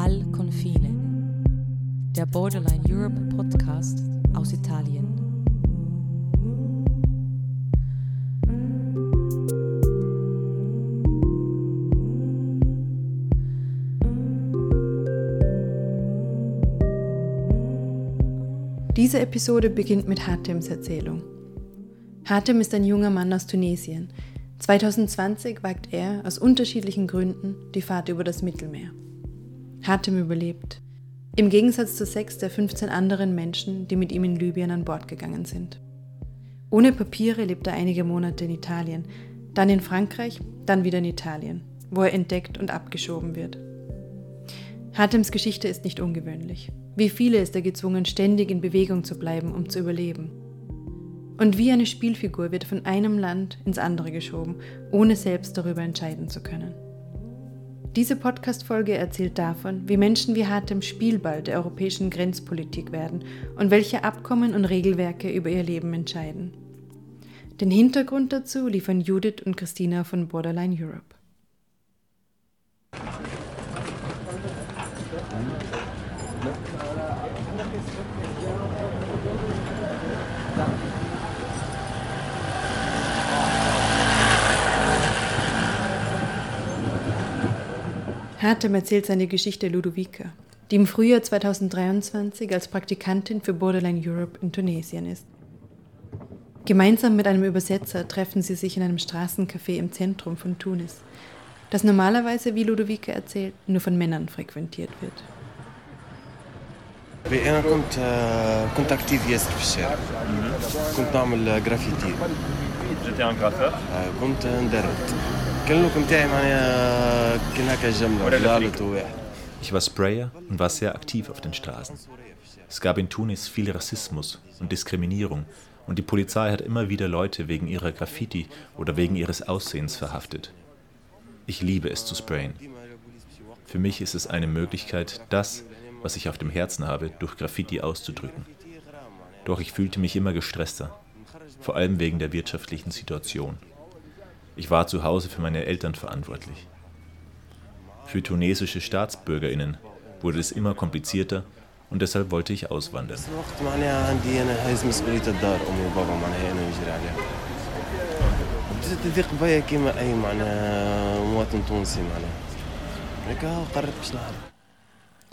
Al Confine, der Borderline Europe Podcast aus Italien. Diese Episode beginnt mit Hatems Erzählung. Hatem ist ein junger Mann aus Tunesien. 2020 wagt er aus unterschiedlichen Gründen die Fahrt über das Mittelmeer. Hatem überlebt. Im Gegensatz zu sechs der 15 anderen Menschen, die mit ihm in Libyen an Bord gegangen sind. Ohne Papiere lebt er einige Monate in Italien, dann in Frankreich, dann wieder in Italien, wo er entdeckt und abgeschoben wird. Hatems Geschichte ist nicht ungewöhnlich. Wie viele ist er gezwungen, ständig in Bewegung zu bleiben, um zu überleben. Und wie eine Spielfigur wird von einem Land ins andere geschoben, ohne selbst darüber entscheiden zu können. Diese Podcast-Folge erzählt davon, wie Menschen wie Hatem Spielball der europäischen Grenzpolitik werden und welche Abkommen und Regelwerke über ihr Leben entscheiden. Den Hintergrund dazu liefern Judith und Christina von Borderline Europe. Hatem erzählt seine Geschichte Ludovica, die im Frühjahr 2023 als Praktikantin für Borderline Europe in Tunesien ist. Gemeinsam mit einem Übersetzer treffen sie sich in einem Straßencafé im Zentrum von Tunis, das normalerweise, wie Ludovica erzählt, nur von Männern frequentiert wird. أنا كنت كنت أكتيف ياسر في الشارع كنت نعمل جرافيتي J'étais un graffeur. كنت ندرب كان اللوك نتاعي معناها كان هكا جملة غلط وواحد Ich war Sprayer und war sehr aktiv auf den Straßen. Es gab in Tunis viel Rassismus und Diskriminierung und die Polizei hat immer wieder Leute wegen ihrer Graffiti oder wegen ihres Aussehens verhaftet. Ich liebe es zu sprayen. Für mich ist es eine Möglichkeit, das, was ich auf dem Herzen habe, durch Graffiti auszudrücken. Doch ich fühlte mich immer gestresster, vor allem wegen der wirtschaftlichen Situation. Ich war zu Hause für meine Eltern verantwortlich. Für tunesische Staatsbürgerinnen wurde es immer komplizierter und deshalb wollte ich auswandern.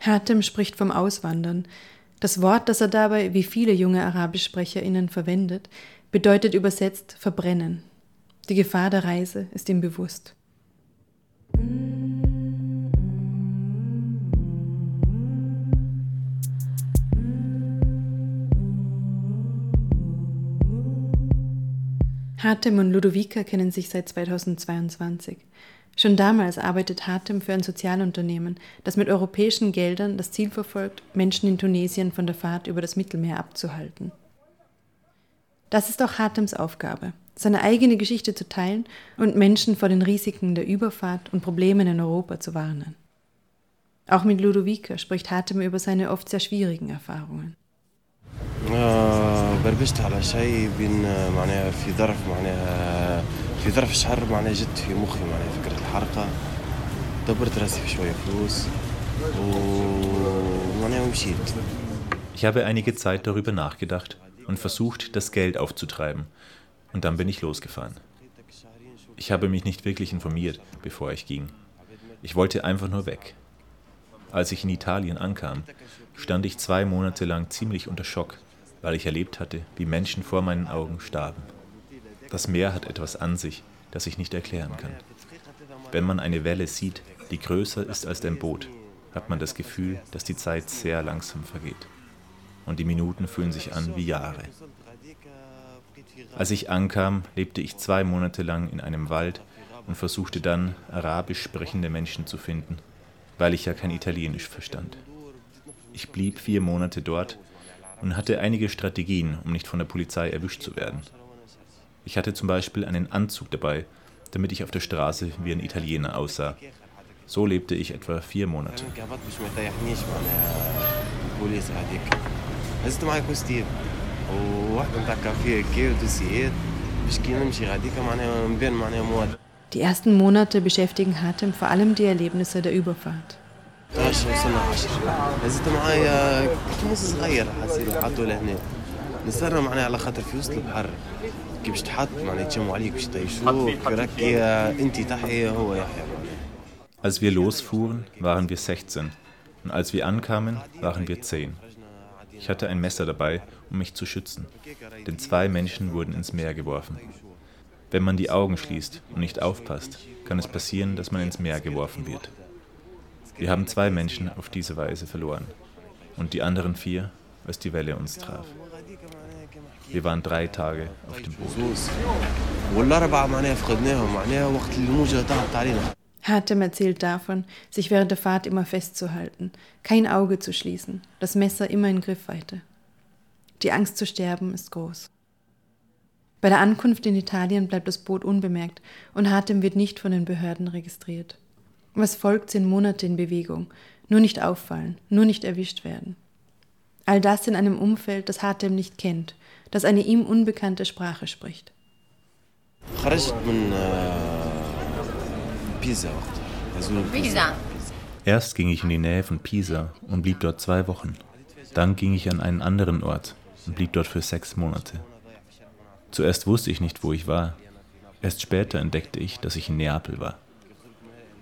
Hatem spricht vom Auswandern. Das Wort, das er dabei, wie viele junge Arabischsprecherinnen, verwendet, bedeutet übersetzt verbrennen. Die Gefahr der Reise ist ihm bewusst. Hatem und Ludovica kennen sich seit 2022. Schon damals arbeitet Hatem für ein Sozialunternehmen, das mit europäischen Geldern das Ziel verfolgt, Menschen in Tunesien von der Fahrt über das Mittelmeer abzuhalten. Das ist auch Hatems Aufgabe, seine eigene Geschichte zu teilen und Menschen vor den Risiken der Überfahrt und Problemen in Europa zu warnen. Auch mit Ludovica spricht Hatem über seine oft sehr schwierigen Erfahrungen. آه، بربشت على شيء بين معناها في ظرف معناها في ظرف شهر معناها جت في مخي معناها فكرة الحرقة دبرت راسي في شوية فلوس ومعناها ومشيت Ich habe einige Zeit darüber nachgedacht und versucht, das Geld aufzutreiben. und dann bin ich losgefahren. Ich habe mich nicht wirklich informiert, bevor ich ging. Ich wollte einfach nur weg. Als ich in Italien ankam, stand ich zwei Monate lang ziemlich unter Schock, weil ich erlebt hatte, wie Menschen vor meinen Augen starben. Das Meer hat etwas an sich, das ich nicht erklären kann. Wenn man eine Welle sieht, die größer ist als ein Boot, hat man das Gefühl, dass die Zeit sehr langsam vergeht. Und die Minuten fühlen sich an wie Jahre. Als ich ankam, lebte ich zwei Monate lang in einem Wald und versuchte dann, arabisch sprechende Menschen zu finden, weil ich ja kein Italienisch verstand. Ich blieb vier Monate dort und hatte einige Strategien, um nicht von der Polizei erwischt zu werden. Ich hatte zum Beispiel einen Anzug dabei, damit ich auf der Straße wie ein Italiener aussah. So lebte ich etwa vier Monate. انا كهبط باش ما يطيحنيش معناها البوليس هذيك هزت معايا كوستيم وواحدة نتاع كافيه كي ودوسيات باش كي نمشي غاديكا معناها نبان معناها مواطن Die ersten Monate beschäftigen Hatem vor allem die Erlebnisse der Überfahrt. 16 وصلنا 10 زدت معايا كنت نص صغير حسيت حطوا لهنا نستنى معناها على خاطر في وسط البحر كي باش تحط معناها يتجمعوا عليك باش يطيشوك راكي انت تحيا هو يحيا Als wir losfuhren, waren wir 16 und als wir ankamen, waren wir 10. Ich hatte ein Messer dabei, um mich zu schützen, denn zwei Menschen wurden ins Meer geworfen. Wenn man die Augen schließt und nicht aufpasst, kann es passieren, dass man ins Meer geworfen wird. Wir haben zwei Menschen auf diese Weise verloren und die anderen vier, als die Welle uns traf. Wir waren drei Tage auf dem Boot. Hartem erzählt davon, sich während der Fahrt immer festzuhalten, kein Auge zu schließen, das Messer immer in Griffweite. Die Angst zu sterben ist groß. Bei der Ankunft in Italien bleibt das Boot unbemerkt und Hartem wird nicht von den Behörden registriert. Was folgt, sind Monate in Bewegung, nur nicht auffallen, nur nicht erwischt werden. All das in einem Umfeld, das Hartem nicht kennt, das eine ihm unbekannte Sprache spricht. Pisa auch. Also Pisa. Erst ging ich in die Nähe von Pisa und blieb dort zwei Wochen. Dann ging ich an einen anderen Ort und blieb dort für sechs Monate. Zuerst wusste ich nicht, wo ich war. Erst später entdeckte ich, dass ich in Neapel war.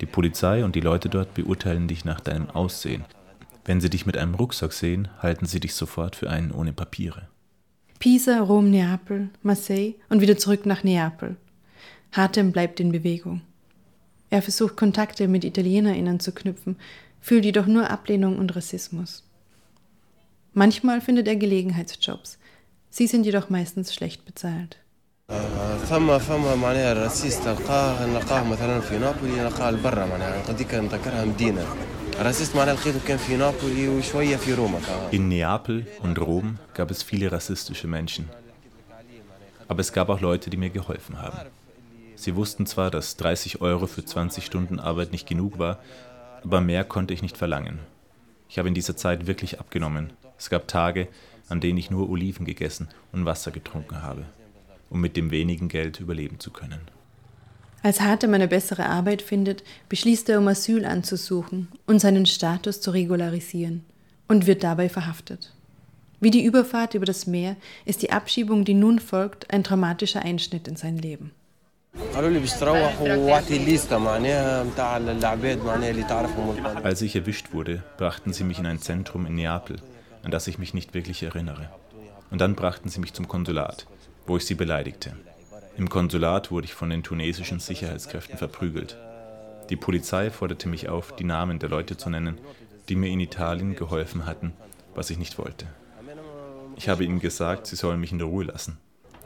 Die Polizei und die Leute dort beurteilen dich nach deinem Aussehen. Wenn sie dich mit einem Rucksack sehen, halten sie dich sofort für einen ohne Papiere. Pisa, Rom, Neapel, Marseille und wieder zurück nach Neapel. Hartem bleibt in Bewegung. Er versucht Kontakte mit ItalienerInnen zu knüpfen, fühlt jedoch nur Ablehnung und Rassismus. Manchmal findet er Gelegenheitsjobs. Sie sind jedoch meistens schlecht bezahlt. آه، ثم فما معناها راسيست نلقاه نلقاه مثلا في نابولي نلقاه لبرا معناها قديك نذكرها مدينه راسيست معناها لقيته كان في نابولي وشويه في روما كمان. In Neapel und Rom gab es viele rassistische Menschen. Aber es gab auch Leute, die mir geholfen haben. Sie wussten zwar, dass 30 Euro für 20 Stunden Arbeit nicht genug war, aber mehr konnte ich nicht verlangen. Ich habe in dieser Zeit wirklich abgenommen. Es gab Tage, an denen ich nur Oliven gegessen und Wasser getrunken habe, um mit dem wenigen Geld überleben zu können. Als Hatem eine bessere Arbeit findet, beschließt er, um Asyl anzusuchen und seinen Status zu regularisieren und wird dabei verhaftet. Wie die Überfahrt über das Meer ist die Abschiebung, die nun folgt, ein traumatischer Einschnitt in sein Leben. Als ich erwischt wurde, brachten sie mich in ein Zentrum in Neapel, an das ich mich nicht wirklich erinnere. Und dann brachten sie mich zum Konsulat, wo ich sie beleidigte. Im Konsulat wurde ich von den tunesischen Sicherheitskräften verprügelt. Die Polizei forderte mich auf, die Namen der Leute zu nennen, die mir in Italien geholfen hatten, was ich nicht wollte. Ich habe ihnen gesagt, sie sollen mich in Ruhe lassen.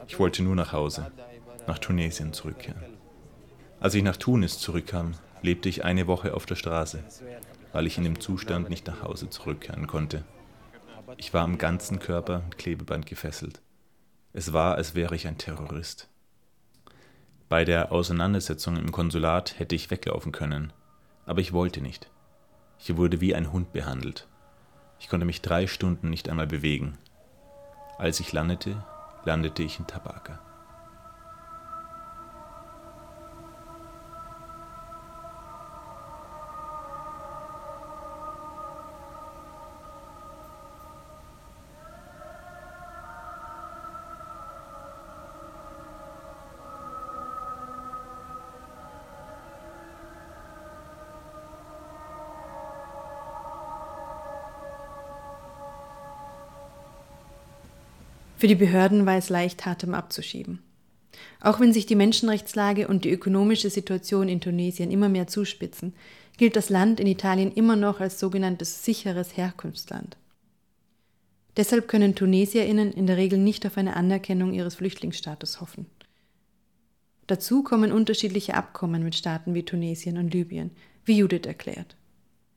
Ich wollte nur nach Hause, nach Tunesien zurückkehren. Als ich nach Tunis zurückkam, lebte ich eine Woche auf der Straße, weil ich in dem Zustand nicht nach Hause zurückkehren konnte. Ich war am ganzen Körper mit Klebeband gefesselt. Es war, als wäre ich ein Terrorist. Bei der Auseinandersetzung im Konsulat hätte ich weglaufen können, aber ich wollte nicht. Ich wurde wie ein Hund behandelt. Ich konnte mich drei Stunden nicht einmal bewegen. Als ich landete, landete ich in Tabaka. Für die Behörden war es leicht, Hatem abzuschieben. Auch wenn sich die Menschenrechtslage und die ökonomische Situation in Tunesien immer mehr zuspitzen, gilt das Land in Italien immer noch als sogenanntes sicheres Herkunftsland. Deshalb können Tunesierinnen in der Regel nicht auf eine Anerkennung ihres Flüchtlingsstatus hoffen. Dazu kommen unterschiedliche Abkommen mit Staaten wie Tunesien und Libyen, wie Judith erklärt.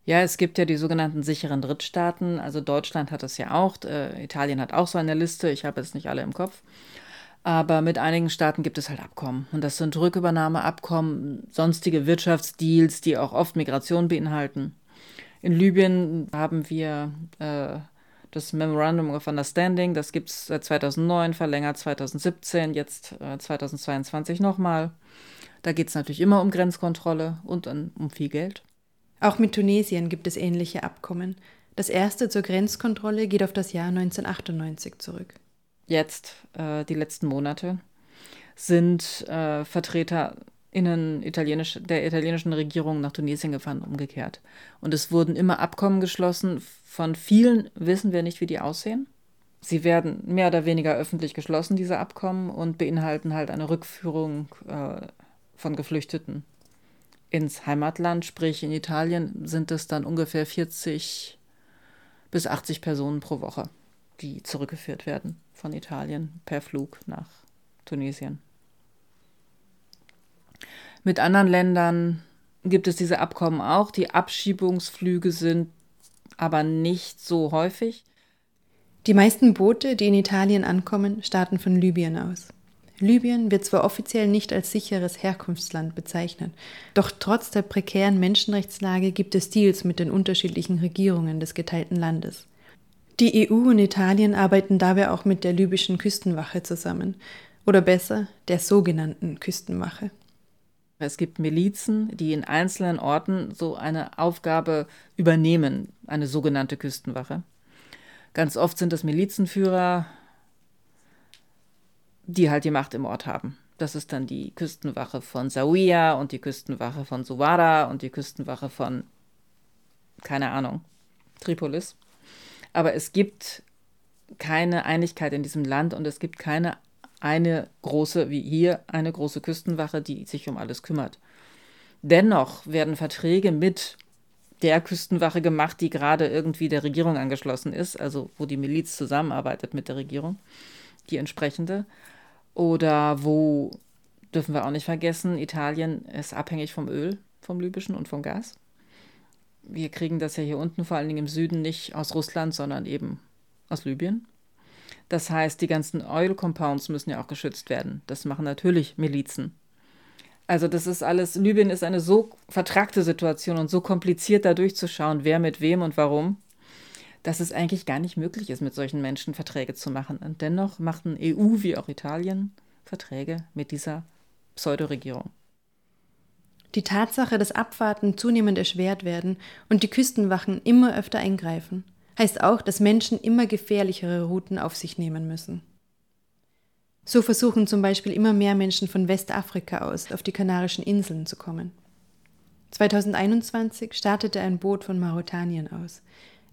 Ja, es gibt ja die sogenannten sicheren Drittstaaten. Also Deutschland hat das ja auch. Äh, Italien hat auch so eine Liste. Ich habe jetzt nicht alle im Kopf. Aber mit einigen Staaten gibt es halt Abkommen. Und das sind Rückübernahmeabkommen, sonstige Wirtschaftsdeals, die auch oft Migration beinhalten. In Libyen haben wir äh, das Memorandum of Understanding. Das gibt es seit 2009, verlängert 2017, jetzt äh, 2022 nochmal. Da geht es natürlich immer um Grenzkontrolle und um viel Geld. Auch mit Tunesien gibt es ähnliche Abkommen. Das erste zur Grenzkontrolle geht auf das Jahr 1998 zurück. Jetzt, äh, die letzten Monate, sind äh, VertreterInnen italienisch, der italienischen Regierung nach Tunesien gefahren, umgekehrt. Und es wurden immer Abkommen geschlossen. Von vielen wissen wir nicht, wie die aussehen. Sie werden mehr oder weniger öffentlich geschlossen, diese Abkommen, und beinhalten halt eine Rückführung äh, von Geflüchteten ins Heimatland, sprich in Italien sind es dann ungefähr 40 bis 80 Personen pro Woche, die zurückgeführt werden von Italien per Flug nach Tunesien. Mit anderen Ländern gibt es diese Abkommen auch. Die Abschiebungsflüge sind aber nicht so häufig. Die meisten Boote, die in Italien ankommen, starten von Libyen aus. Libyen wird zwar offiziell nicht als sicheres Herkunftsland bezeichnet, doch trotz der prekären Menschenrechtslage gibt es Deals mit den unterschiedlichen Regierungen des geteilten Landes. Die EU und Italien arbeiten dabei auch mit der libyschen Küstenwache zusammen, oder besser der sogenannten Küstenwache. Es gibt Milizen, die in einzelnen Orten so eine Aufgabe übernehmen, eine sogenannte Küstenwache. Ganz oft sind das Milizenführer, die halt die Macht im Ort haben. Das ist dann die Küstenwache von Zawiya und die Küstenwache von Suwara und die Küstenwache von, keine Ahnung, Tripolis. Aber es gibt keine Einigkeit in diesem Land und es gibt keine eine große, wie hier, eine große Küstenwache, die sich um alles kümmert. Dennoch werden Verträge mit der Küstenwache gemacht, die gerade irgendwie der Regierung angeschlossen ist, also wo die Miliz zusammenarbeitet mit der Regierung, die entsprechende. Oder wo, dürfen wir auch nicht vergessen, Italien ist abhängig vom Öl, vom libyschen und vom Gas. Wir kriegen das ja hier unten, vor allen Dingen im Süden, nicht aus Russland, sondern eben aus Libyen. Das heißt, die ganzen Oil Compounds müssen ja auch geschützt werden. Das machen natürlich Milizen. Also das ist alles, Libyen ist eine so vertragte Situation und so kompliziert da durchzuschauen, wer mit wem und warum, dass es eigentlich gar nicht möglich ist, mit solchen Menschen Verträge zu machen. Und dennoch machten EU wie auch Italien Verträge mit dieser Pseudoregierung. Die Tatsache, dass Abfahrten zunehmend erschwert werden und die Küstenwachen immer öfter eingreifen, heißt auch, dass Menschen immer gefährlichere Routen auf sich nehmen müssen. So versuchen zum Beispiel immer mehr Menschen von Westafrika aus auf die Kanarischen Inseln zu kommen. 2021 startete ein Boot von Mauretanien aus.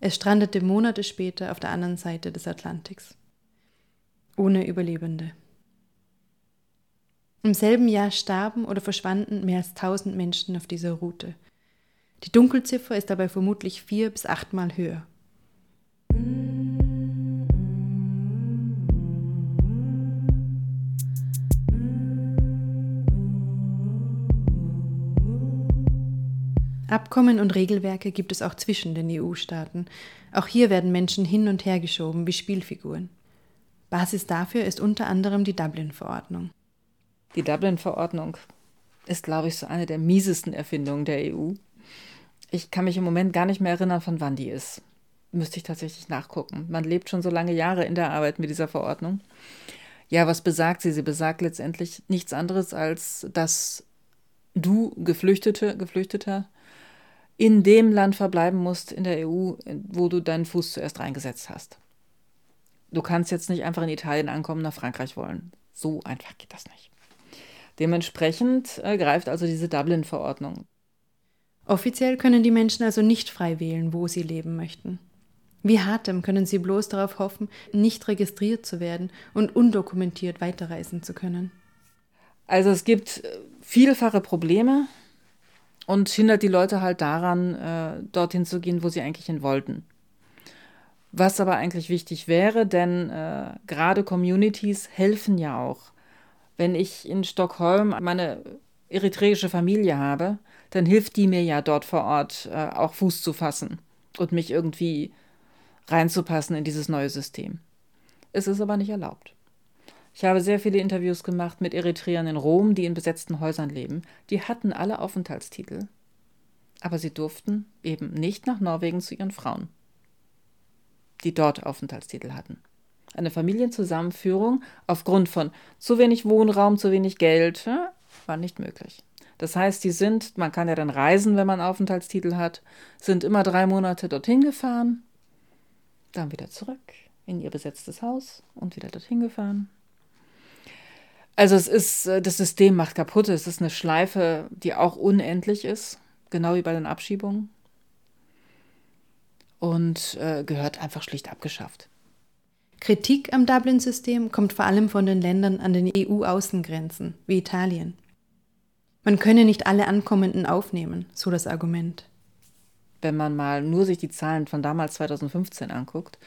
Es strandete Monate später auf der anderen Seite des Atlantiks. Ohne Überlebende. Im selben Jahr starben oder verschwanden mehr als 1000 Menschen auf dieser Route. Die Dunkelziffer ist dabei vermutlich vier bis achtmal höher. Abkommen und Regelwerke gibt es auch zwischen den EU-Staaten. Auch hier werden Menschen hin und her geschoben wie Spielfiguren. Basis dafür ist unter anderem die Dublin-Verordnung. Die Dublin-Verordnung ist, glaube ich, so eine der miesesten Erfindungen der EU. Ich kann mich im Moment gar nicht mehr erinnern, von wann die ist. Müsste ich tatsächlich nachgucken. Man lebt schon so lange Jahre in der Arbeit mit dieser Verordnung. Ja, was besagt sie? Sie besagt letztendlich nichts anderes, als dass du Geflüchtete, Geflüchteter in dem Land verbleiben musst in der EU, wo du deinen Fuß zuerst reingesetzt hast. Du kannst jetzt nicht einfach in Italien ankommen, nach Frankreich wollen. So einfach geht das nicht. Dementsprechend äh, greift also diese Dublin-Verordnung. Offiziell können die Menschen also nicht frei wählen, wo sie leben möchten. Wie hartem können sie bloß darauf hoffen, nicht registriert zu werden und undokumentiert weiterreisen zu können. Also es gibt äh, vielfache Probleme, und hindert die Leute halt daran, äh, dorthin zu gehen, wo sie eigentlich hin wollten. Was aber eigentlich wichtig wäre, denn äh, gerade Communities helfen ja auch. Wenn ich in Stockholm meine eritreische Familie habe, dann hilft die mir ja dort vor Ort äh, auch Fuß zu fassen und mich irgendwie reinzupassen in dieses neue System. Es ist aber nicht erlaubt. Ich habe sehr viele Interviews gemacht mit Eritreern in Rom, die in besetzten Häusern leben. Die hatten alle Aufenthaltstitel. Aber sie durften eben nicht nach Norwegen zu ihren Frauen, die dort Aufenthaltstitel hatten. Eine Familienzusammenführung aufgrund von zu wenig Wohnraum, zu wenig Geld war nicht möglich. Das heißt, die sind, man kann ja dann reisen, wenn man Aufenthaltstitel hat, sind immer drei Monate dorthin gefahren, dann wieder zurück in ihr besetztes Haus und wieder dorthin gefahren. Also es ist, äh, das System macht kaputt. Es ist eine Schleife, die auch unendlich ist, genau wie bei den Abschiebungen. Und äh, gehört einfach schlicht abgeschafft. Kritik am Dublin-System kommt vor allem von den Ländern an den EU-Außengrenzen, wie Italien. Man könne nicht alle Ankommenden aufnehmen, so das Argument. Wenn man mal nur sich die Zahlen von damals 2015 anguckt,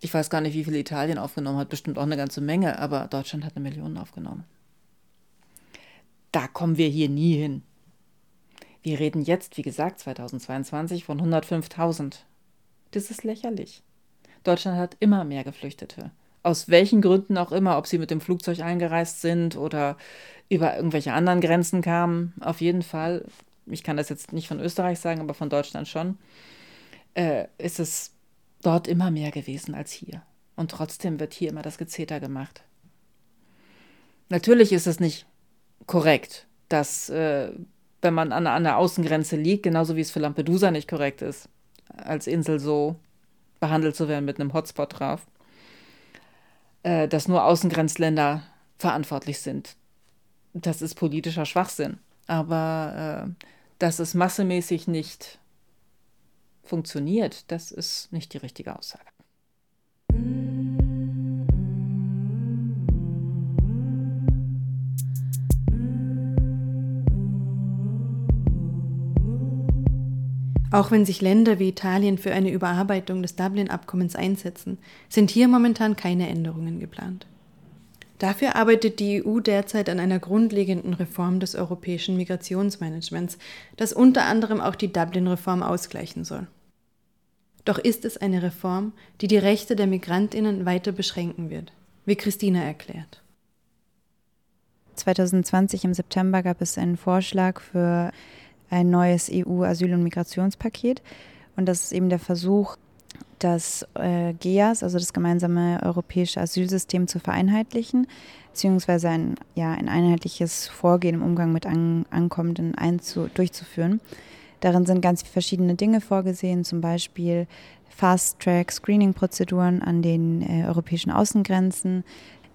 ich weiß gar nicht, wie viel Italien aufgenommen hat, bestimmt auch eine ganze Menge, aber Deutschland hat eine Million aufgenommen. Da kommen wir hier nie hin. Wir reden jetzt, wie gesagt, 2022 von 105.000. Das ist lächerlich. Deutschland hat immer mehr Geflüchtete. Aus welchen Gründen auch immer, ob sie mit dem Flugzeug eingereist sind oder über irgendwelche anderen Grenzen kamen. Auf jeden Fall, ich kann das jetzt nicht von Österreich sagen, aber von Deutschland schon, äh, ist es dort immer mehr gewesen als hier. Und trotzdem wird hier immer das Gezeter gemacht. Natürlich ist es nicht korrekt, dass, äh, wenn man an, an der Außengrenze liegt, genauso wie es für Lampedusa nicht korrekt ist, als Insel so behandelt zu werden mit einem Hotspot drauf, äh, dass nur Außengrenzländer verantwortlich sind. Das ist politischer Schwachsinn. Aber äh, dass es massemäßig nicht funktioniert, das ist nicht die richtige Aussage. Auch wenn sich Länder wie Italien für eine Überarbeitung des Dublin-Abkommens einsetzen, sind hier momentan keine Änderungen geplant. Dafür arbeitet die EU derzeit an einer grundlegenden Reform des europäischen Migrationsmanagements, das unter anderem auch die Dublin-Reform ausgleichen soll. Doch ist es eine Reform, die die Rechte der Migrantinnen weiter beschränken wird, wie Christina erklärt. 2020 im September gab es einen Vorschlag für ein neues EU-Asyl- und Migrationspaket. Und das ist eben der Versuch, das äh, GEAS, also das gemeinsame europäische Asylsystem, zu vereinheitlichen, beziehungsweise ein, ja, ein einheitliches Vorgehen im Umgang mit An Ankommenden einzu durchzuführen. Darin sind ganz verschiedene Dinge vorgesehen, zum Beispiel Fast-Track-Screening-Prozeduren an den äh, europäischen Außengrenzen,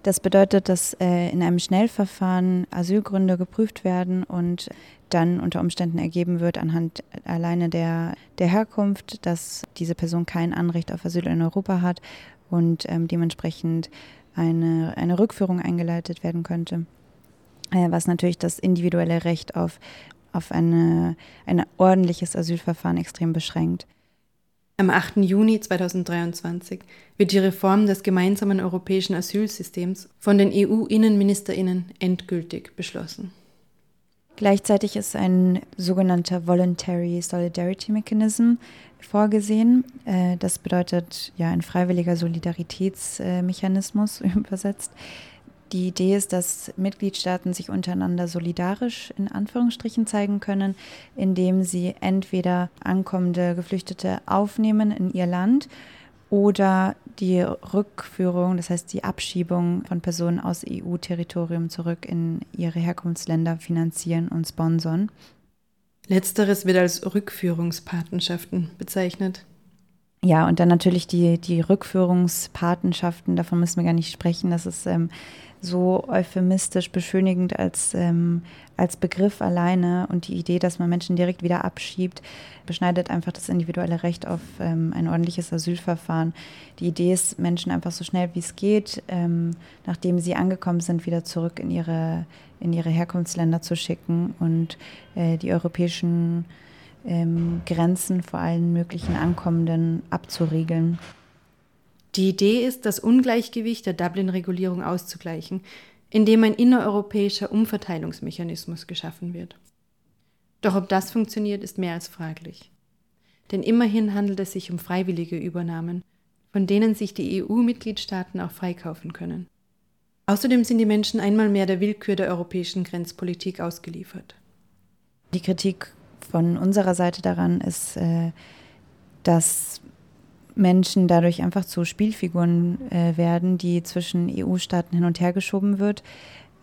das bedeutet, dass äh, in einem Schnellverfahren Asylgründe geprüft werden und dann unter Umständen ergeben wird anhand alleine der, der Herkunft, dass diese Person kein Anrecht auf Asyl in Europa hat und ähm, dementsprechend eine, eine Rückführung eingeleitet werden könnte. Äh, was natürlich das individuelle Recht auf, auf eine, ein ordentliches Asylverfahren extrem beschränkt. Am 8. Juni 2023 wird die Reform des gemeinsamen europäischen Asylsystems von den EU-Innenministerinnen endgültig beschlossen. Gleichzeitig ist ein sogenannter Voluntary Solidarity Mechanism vorgesehen. Äh, das bedeutet ja ein freiwilliger Solidaritätsmechanismus übersetzt, die Idee ist, dass Mitgliedstaaten sich untereinander solidarisch in Anführungsstrichen zeigen können, indem sie entweder ankommende Geflüchtete aufnehmen in ihr Land oder die Rückführung, das heißt die Abschiebung von Personen aus EU-Territorium zurück in ihre Herkunftsländer finanzieren und sponsern. Letzteres wird als Rückführungspatenschaften bezeichnet. Ja, und dann natürlich die, die Rückführungspatenschaften, davon müssen wir gar nicht sprechen. Das ist ähm, so euphemistisch beschönigend als, ähm, als Begriff alleine und die Idee, dass man Menschen direkt wieder abschiebt, beschneidet einfach das individuelle Recht auf ähm, ein ordentliches Asylverfahren. Die Idee ist, Menschen einfach so schnell wie es geht, ähm, nachdem sie angekommen sind, wieder zurück in ihre, in ihre Herkunftsländer zu schicken und äh, die europäischen ähm, Grenzen vor allen möglichen Ankommenden abzuriegeln. Die Idee ist, das Ungleichgewicht der Dublin-Regulierung auszugleichen, indem ein innereuropäischer Umverteilungsmechanismus geschaffen wird. Doch ob das funktioniert, ist mehr als fraglich. Denn immerhin handelt es sich um freiwillige Übernahmen, von denen sich die EU-Mitgliedstaaten auch freikaufen können. Außerdem sind die Menschen einmal mehr der Willkür der europäischen Grenzpolitik ausgeliefert. Die Kritik von unserer Seite daran ist, äh, dass Menschen dadurch einfach zu Spielfiguren äh, werden, die zwischen EU-Staaten hin und her geschoben wird,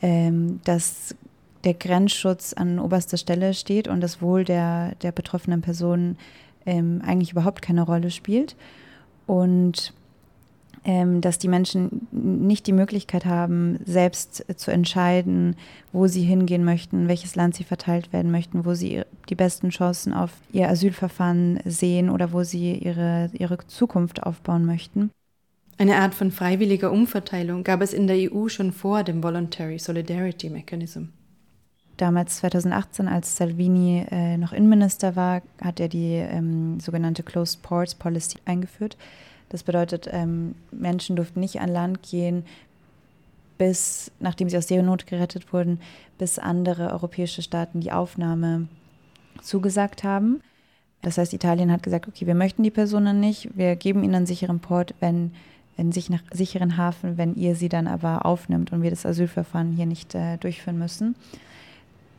ähm, dass der Grenzschutz an oberster Stelle steht und das Wohl der, der betroffenen Personen ähm, eigentlich überhaupt keine Rolle spielt. Und dass die Menschen nicht die Möglichkeit haben, selbst zu entscheiden, wo sie hingehen möchten, welches Land sie verteilt werden möchten, wo sie die besten Chancen auf ihr Asylverfahren sehen oder wo sie ihre, ihre Zukunft aufbauen möchten. Eine Art von freiwilliger Umverteilung gab es in der EU schon vor dem Voluntary Solidarity Mechanism. Damals 2018, als Salvini äh, noch Innenminister war, hat er die ähm, sogenannte Closed Ports Policy eingeführt. Das bedeutet, ähm, Menschen durften nicht an Land gehen, bis, nachdem sie aus Seenot gerettet wurden, bis andere europäische Staaten die Aufnahme zugesagt haben. Das heißt, Italien hat gesagt, okay, wir möchten die Personen nicht, wir geben ihnen einen sicheren Port, wenn einen sicheren Hafen, wenn ihr sie dann aber aufnimmt und wir das Asylverfahren hier nicht äh, durchführen müssen.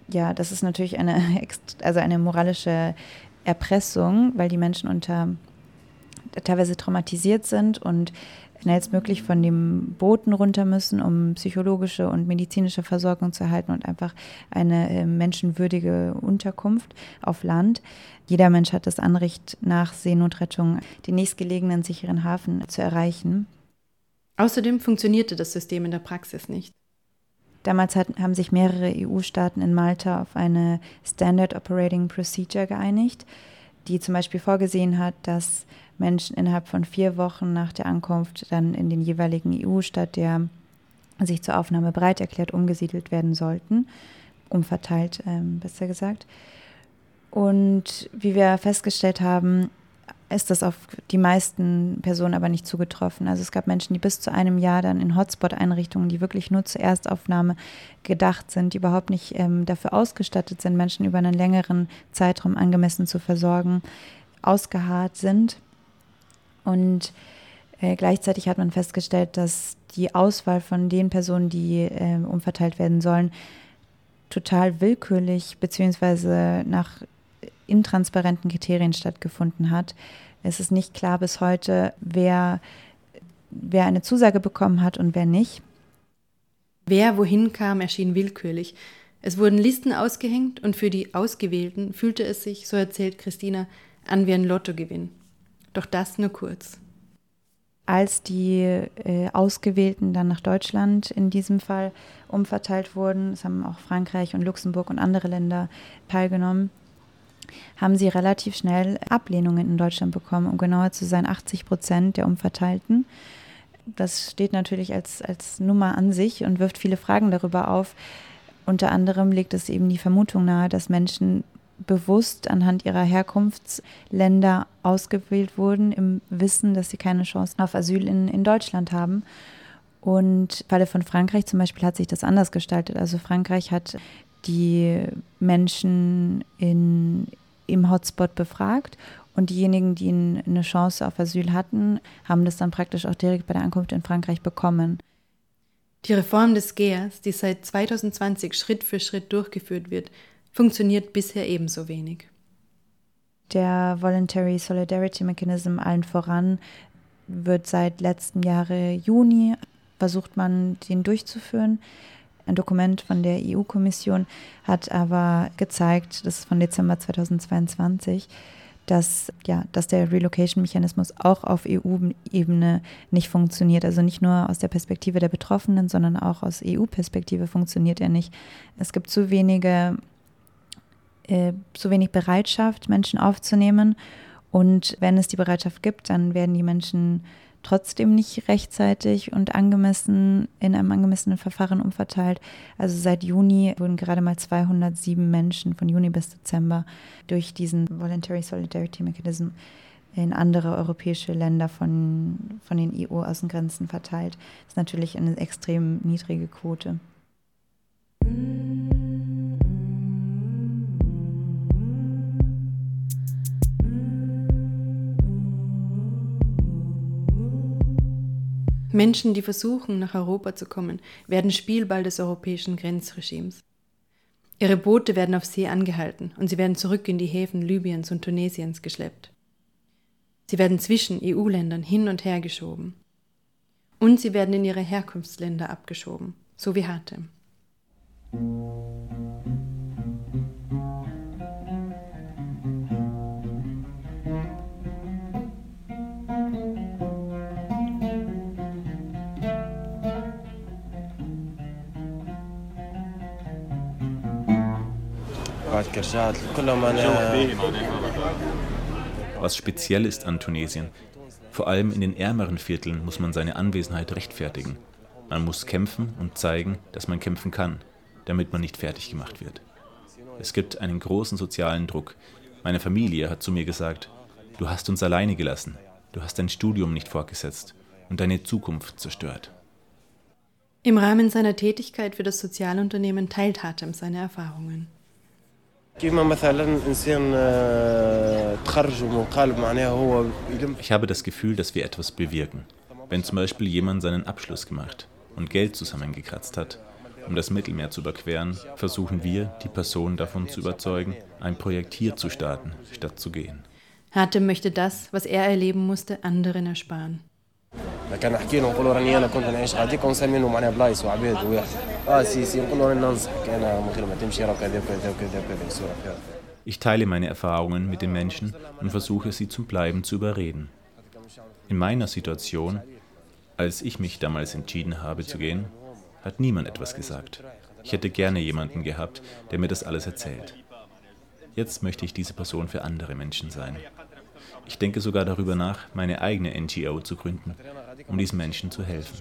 Ja, das ist natürlich eine, also eine moralische Erpressung, weil die Menschen unter teilweise traumatisiert sind und schnellstmöglich von dem Booten runter müssen, um psychologische und medizinische Versorgung zu erhalten und einfach eine äh, menschenwürdige Unterkunft auf Land. Jeder Mensch hat das Anrecht, nach Seenotrettung den nächstgelegenen sicheren Hafen zu erreichen. Außerdem funktionierte das System in der Praxis nicht. Damals hat, haben sich mehrere EU-Staaten in Malta auf eine Standard Operating Procedure geeinigt, die zum Beispiel vorgesehen hat, dass Menschen innerhalb von vier Wochen nach der Ankunft dann in den jeweiligen EU-Staat, der sich zur Aufnahme bereit erklärt, umgesiedelt werden sollten, umverteilt, ähm, besser gesagt. Und wie wir festgestellt haben, ist das auf die meisten Personen aber nicht zugetroffen. Also es gab Menschen, die bis zu einem Jahr dann in Hotspot-Einrichtungen, die wirklich nur zur Erstaufnahme gedacht sind, die überhaupt nicht ähm, dafür ausgestattet sind, Menschen über einen längeren Zeitraum angemessen zu versorgen, ausgeharrt sind. Und äh, gleichzeitig hat man festgestellt, dass die Auswahl von den Personen, die äh, umverteilt werden sollen, total willkürlich bzw. nach intransparenten Kriterien stattgefunden hat. Es ist nicht klar bis heute, wer, wer eine Zusage bekommen hat und wer nicht. Wer wohin kam, erschien willkürlich. Es wurden Listen ausgehängt und für die Ausgewählten fühlte es sich, so erzählt Christina, an wie ein Lottogewinn. Doch das nur kurz. Als die äh, Ausgewählten dann nach Deutschland in diesem Fall umverteilt wurden, es haben auch Frankreich und Luxemburg und andere Länder teilgenommen, haben sie relativ schnell Ablehnungen in Deutschland bekommen, um genauer zu sein, 80 Prozent der Umverteilten. Das steht natürlich als, als Nummer an sich und wirft viele Fragen darüber auf. Unter anderem legt es eben die Vermutung nahe, dass Menschen bewusst anhand ihrer Herkunftsländer ausgewählt wurden, im Wissen, dass sie keine Chance auf Asyl in, in Deutschland haben. Und im Falle von Frankreich zum Beispiel hat sich das anders gestaltet. Also Frankreich hat die Menschen in, im Hotspot befragt und diejenigen, die eine Chance auf Asyl hatten, haben das dann praktisch auch direkt bei der Ankunft in Frankreich bekommen. Die Reform des GEAS, die seit 2020 Schritt für Schritt durchgeführt wird, funktioniert bisher ebenso wenig. Der Voluntary Solidarity Mechanism allen voran wird seit letztem Jahre Juni versucht man, den durchzuführen. Ein Dokument von der EU-Kommission hat aber gezeigt, das ist von Dezember 2022, dass, ja, dass der Relocation-Mechanismus auch auf EU-Ebene nicht funktioniert. Also nicht nur aus der Perspektive der Betroffenen, sondern auch aus EU-Perspektive funktioniert er nicht. Es gibt zu wenige äh, zu wenig Bereitschaft, Menschen aufzunehmen. Und wenn es die Bereitschaft gibt, dann werden die Menschen trotzdem nicht rechtzeitig und angemessen in einem angemessenen Verfahren umverteilt. Also seit Juni wurden gerade mal 207 Menschen von Juni bis Dezember durch diesen Voluntary Solidarity Mechanism in andere europäische Länder von, von den EU-Außengrenzen verteilt. Das ist natürlich eine extrem niedrige Quote. Menschen, die versuchen, nach Europa zu kommen, werden Spielball des europäischen Grenzregimes. Ihre Boote werden auf See angehalten und sie werden zurück in die Häfen Libyens und Tunesiens geschleppt. Sie werden zwischen EU-Ländern hin und her geschoben. Und sie werden in ihre Herkunftsländer abgeschoben, so wie Hatem. Was speziell ist an Tunesien, vor allem in den ärmeren Vierteln muss man seine Anwesenheit rechtfertigen. Man muss kämpfen und zeigen, dass man kämpfen kann, damit man nicht fertig gemacht wird. Es gibt einen großen sozialen Druck. Meine Familie hat zu mir gesagt, du hast uns alleine gelassen, du hast dein Studium nicht fortgesetzt und deine Zukunft zerstört. Im Rahmen seiner Tätigkeit für das Sozialunternehmen teilt Hatem seine Erfahrungen. Ich habe das Gefühl, dass wir etwas bewirken. Wenn zum Beispiel jemand seinen Abschluss gemacht und Geld zusammengekratzt hat, um das Mittelmeer zu überqueren, versuchen wir, die Person davon zu überzeugen, ein Projekt hier zu starten, statt zu gehen. Hatem möchte das, was er erleben musste, anderen ersparen. كان نحكي لهم نقول راني انا كنت نعيش غاديك ونسمي لهم معناها بلايص وعباد ويا اه سي سي نقول راني ننصحك انا من غير ما تمشي راه كذا وكذا وكذا وكذا يصير كذا Ich teile meine Erfahrungen mit den Menschen und versuche sie zum Bleiben zu überreden. In meiner Situation, als ich mich damals entschieden habe zu gehen, hat niemand etwas gesagt. Ich hätte gerne jemanden gehabt, der mir das alles erzählt. Jetzt möchte ich diese Person für andere Menschen sein. Ich denke sogar darüber nach, meine eigene NGO zu gründen, um diesen Menschen zu helfen.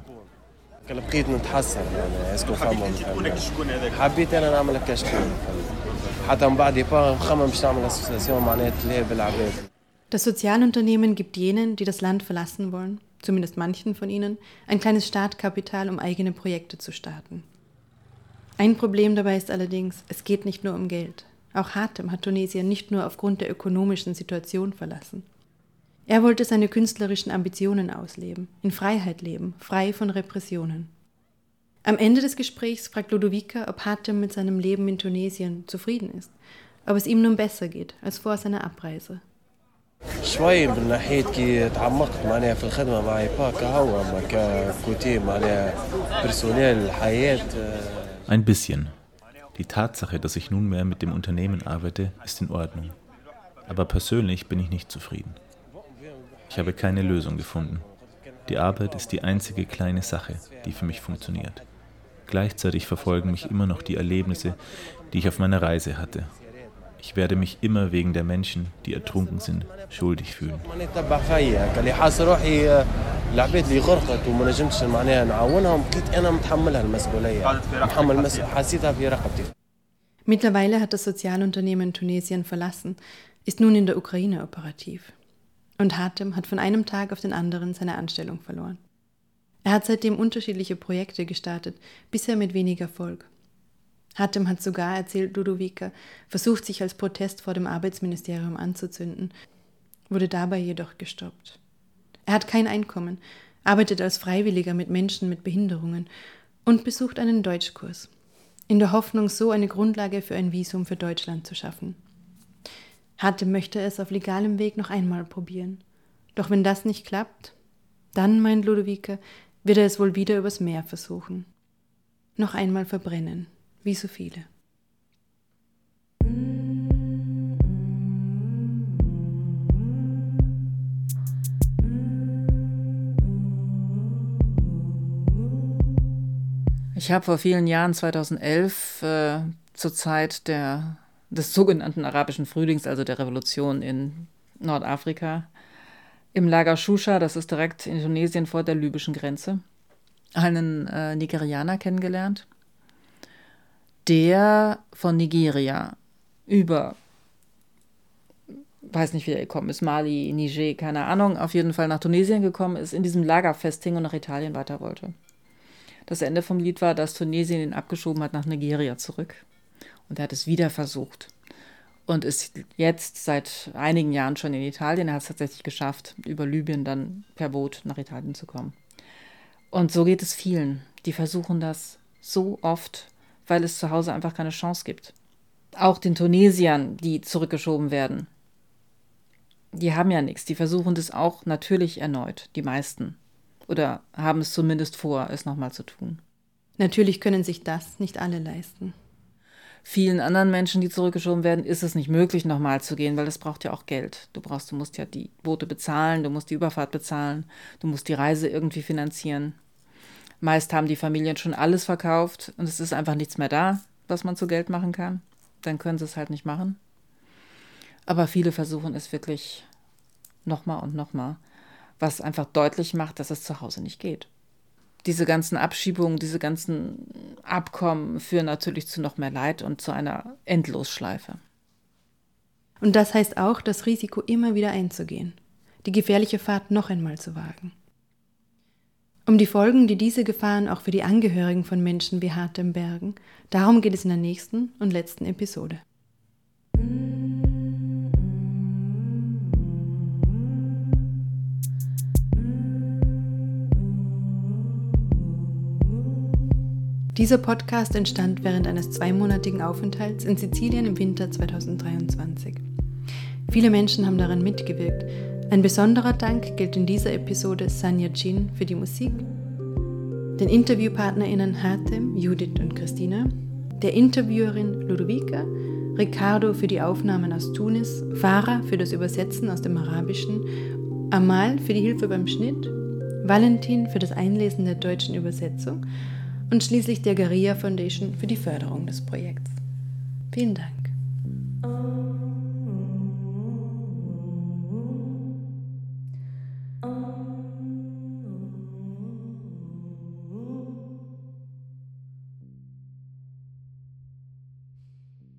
Das Sozialunternehmen gibt jenen, die das Land verlassen wollen, zumindest manchen von ihnen, ein kleines Startkapital, um eigene Projekte zu starten. Ein Problem dabei ist allerdings, es geht nicht nur um Geld. Auch Hatem hat Tunesien nicht nur aufgrund der ökonomischen Situation verlassen. Er wollte seine künstlerischen Ambitionen ausleben, in Freiheit leben, frei von Repressionen. Am Ende des Gesprächs fragt Ludovica, ob Hatem mit seinem Leben in Tunesien zufrieden ist, ob es ihm nun besser geht als vor seiner Abreise. شوي من ناحية كي تعمقت معناها في الخدمة مع إيباك هو أما ككوتي معناها بيرسونيل الحياة Ein bisschen. Die Tatsache, dass ich nunmehr mit dem Unternehmen arbeite, ist in Ordnung. Aber persönlich bin ich nicht zufrieden. Ich habe keine Lösung gefunden. Die Arbeit ist die einzige kleine Sache, die für mich funktioniert. Gleichzeitig verfolgen mich immer noch die Erlebnisse, die ich auf meiner Reise hatte. Ich werde mich immer wegen der Menschen, die ertrunken sind, schuldig fühlen. العباد اللي غرقت وما نجمتش معناها نعاونهم لقيت انا متحملها المسؤوليه محمل حسيتها في رقبتي Mittlerweile hat das Sozialunternehmen Tunesien verlassen, ist nun in der Ukraine operativ. Und Hatem hat von einem Tag auf den anderen seine Anstellung verloren. Er hat seitdem unterschiedliche Projekte gestartet, bisher mit wenig Erfolg. Hatem hat sogar, erzählt Ludovica, versucht, sich als Protest vor dem Arbeitsministerium anzuzünden, wurde dabei jedoch gestoppt. Er hat kein Einkommen, arbeitet als Freiwilliger mit Menschen mit Behinderungen und besucht einen Deutschkurs, in der Hoffnung, so eine Grundlage für ein Visum für Deutschland zu schaffen. Hatte möchte es auf legalem Weg noch einmal probieren. Doch wenn das nicht klappt, dann, meint Ludovica, wird er es wohl wieder übers Meer versuchen. Noch einmal verbrennen, wie so viele. Ich habe vor vielen Jahren, 2011, äh, zur Zeit der, des sogenannten arabischen Frühlings, also der Revolution in Nordafrika, im Lager Shusha, das ist direkt in Tunesien vor der libyschen Grenze, einen äh, Nigerianer kennengelernt, der von Nigeria über, weiß nicht, wie er gekommen ist, Mali, Niger, keine Ahnung, auf jeden Fall nach Tunesien gekommen ist, in diesem Lager festhing und nach Italien weiter wollte. Das Ende vom Lied war, dass Tunesien ihn abgeschoben hat nach Nigeria zurück. Und er hat es wieder versucht. Und ist jetzt seit einigen Jahren schon in Italien. Er hat es tatsächlich geschafft, über Libyen dann per Boot nach Italien zu kommen. Und so geht es vielen. Die versuchen das so oft, weil es zu Hause einfach keine Chance gibt. Auch den Tunesiern, die zurückgeschoben werden. Die haben ja nichts. Die versuchen das auch natürlich erneut, die meisten oder haben es zumindest vor, es nochmal zu tun. Natürlich können sich das nicht alle leisten. Vielen anderen Menschen, die zurückgeschoben werden, ist es nicht möglich, nochmal zu gehen, weil es braucht ja auch Geld. Du brauchst, du musst ja die Boote bezahlen, du musst die Überfahrt bezahlen, du musst die Reise irgendwie finanzieren. Meist haben die Familien schon alles verkauft und es ist einfach nichts mehr da, was man zu Geld machen kann. dann können sie es halt nicht machen. Aber viele versuchen es wirklich nochmal und nochmal, was einfach deutlich macht, dass es zu Hause nicht geht. Diese ganzen Abschiebungen, diese ganzen Abkommen führen natürlich zu noch mehr Leid und zu einer Endlosschleife. Und das heißt auch, das Risiko immer wieder einzugehen, die gefährliche Fahrt noch einmal zu wagen. Um die Folgen, die diese Gefahren auch für die Angehörigen von Menschen wie Hartem bergen, darum geht es in der nächsten und letzten Episode. Dieser Podcast entstand während eines zweimonatigen Aufenthalts in Sizilien im Winter 2023. Viele Menschen haben daran mitgewirkt. Ein besonderer Dank gilt in dieser Episode Sanja Chin für die Musik, den InterviewpartnerInnen Hatem, Judith und Christina, der Interviewerin Ludovica, Ricardo für die Aufnahmen aus Tunis, Farah für das Übersetzen aus dem Arabischen, Amal für die Hilfe beim Schnitt, Valentin für das Einlesen der deutschen Übersetzung und schließlich der Garia Foundation für die Förderung des Projekts. Vielen Dank.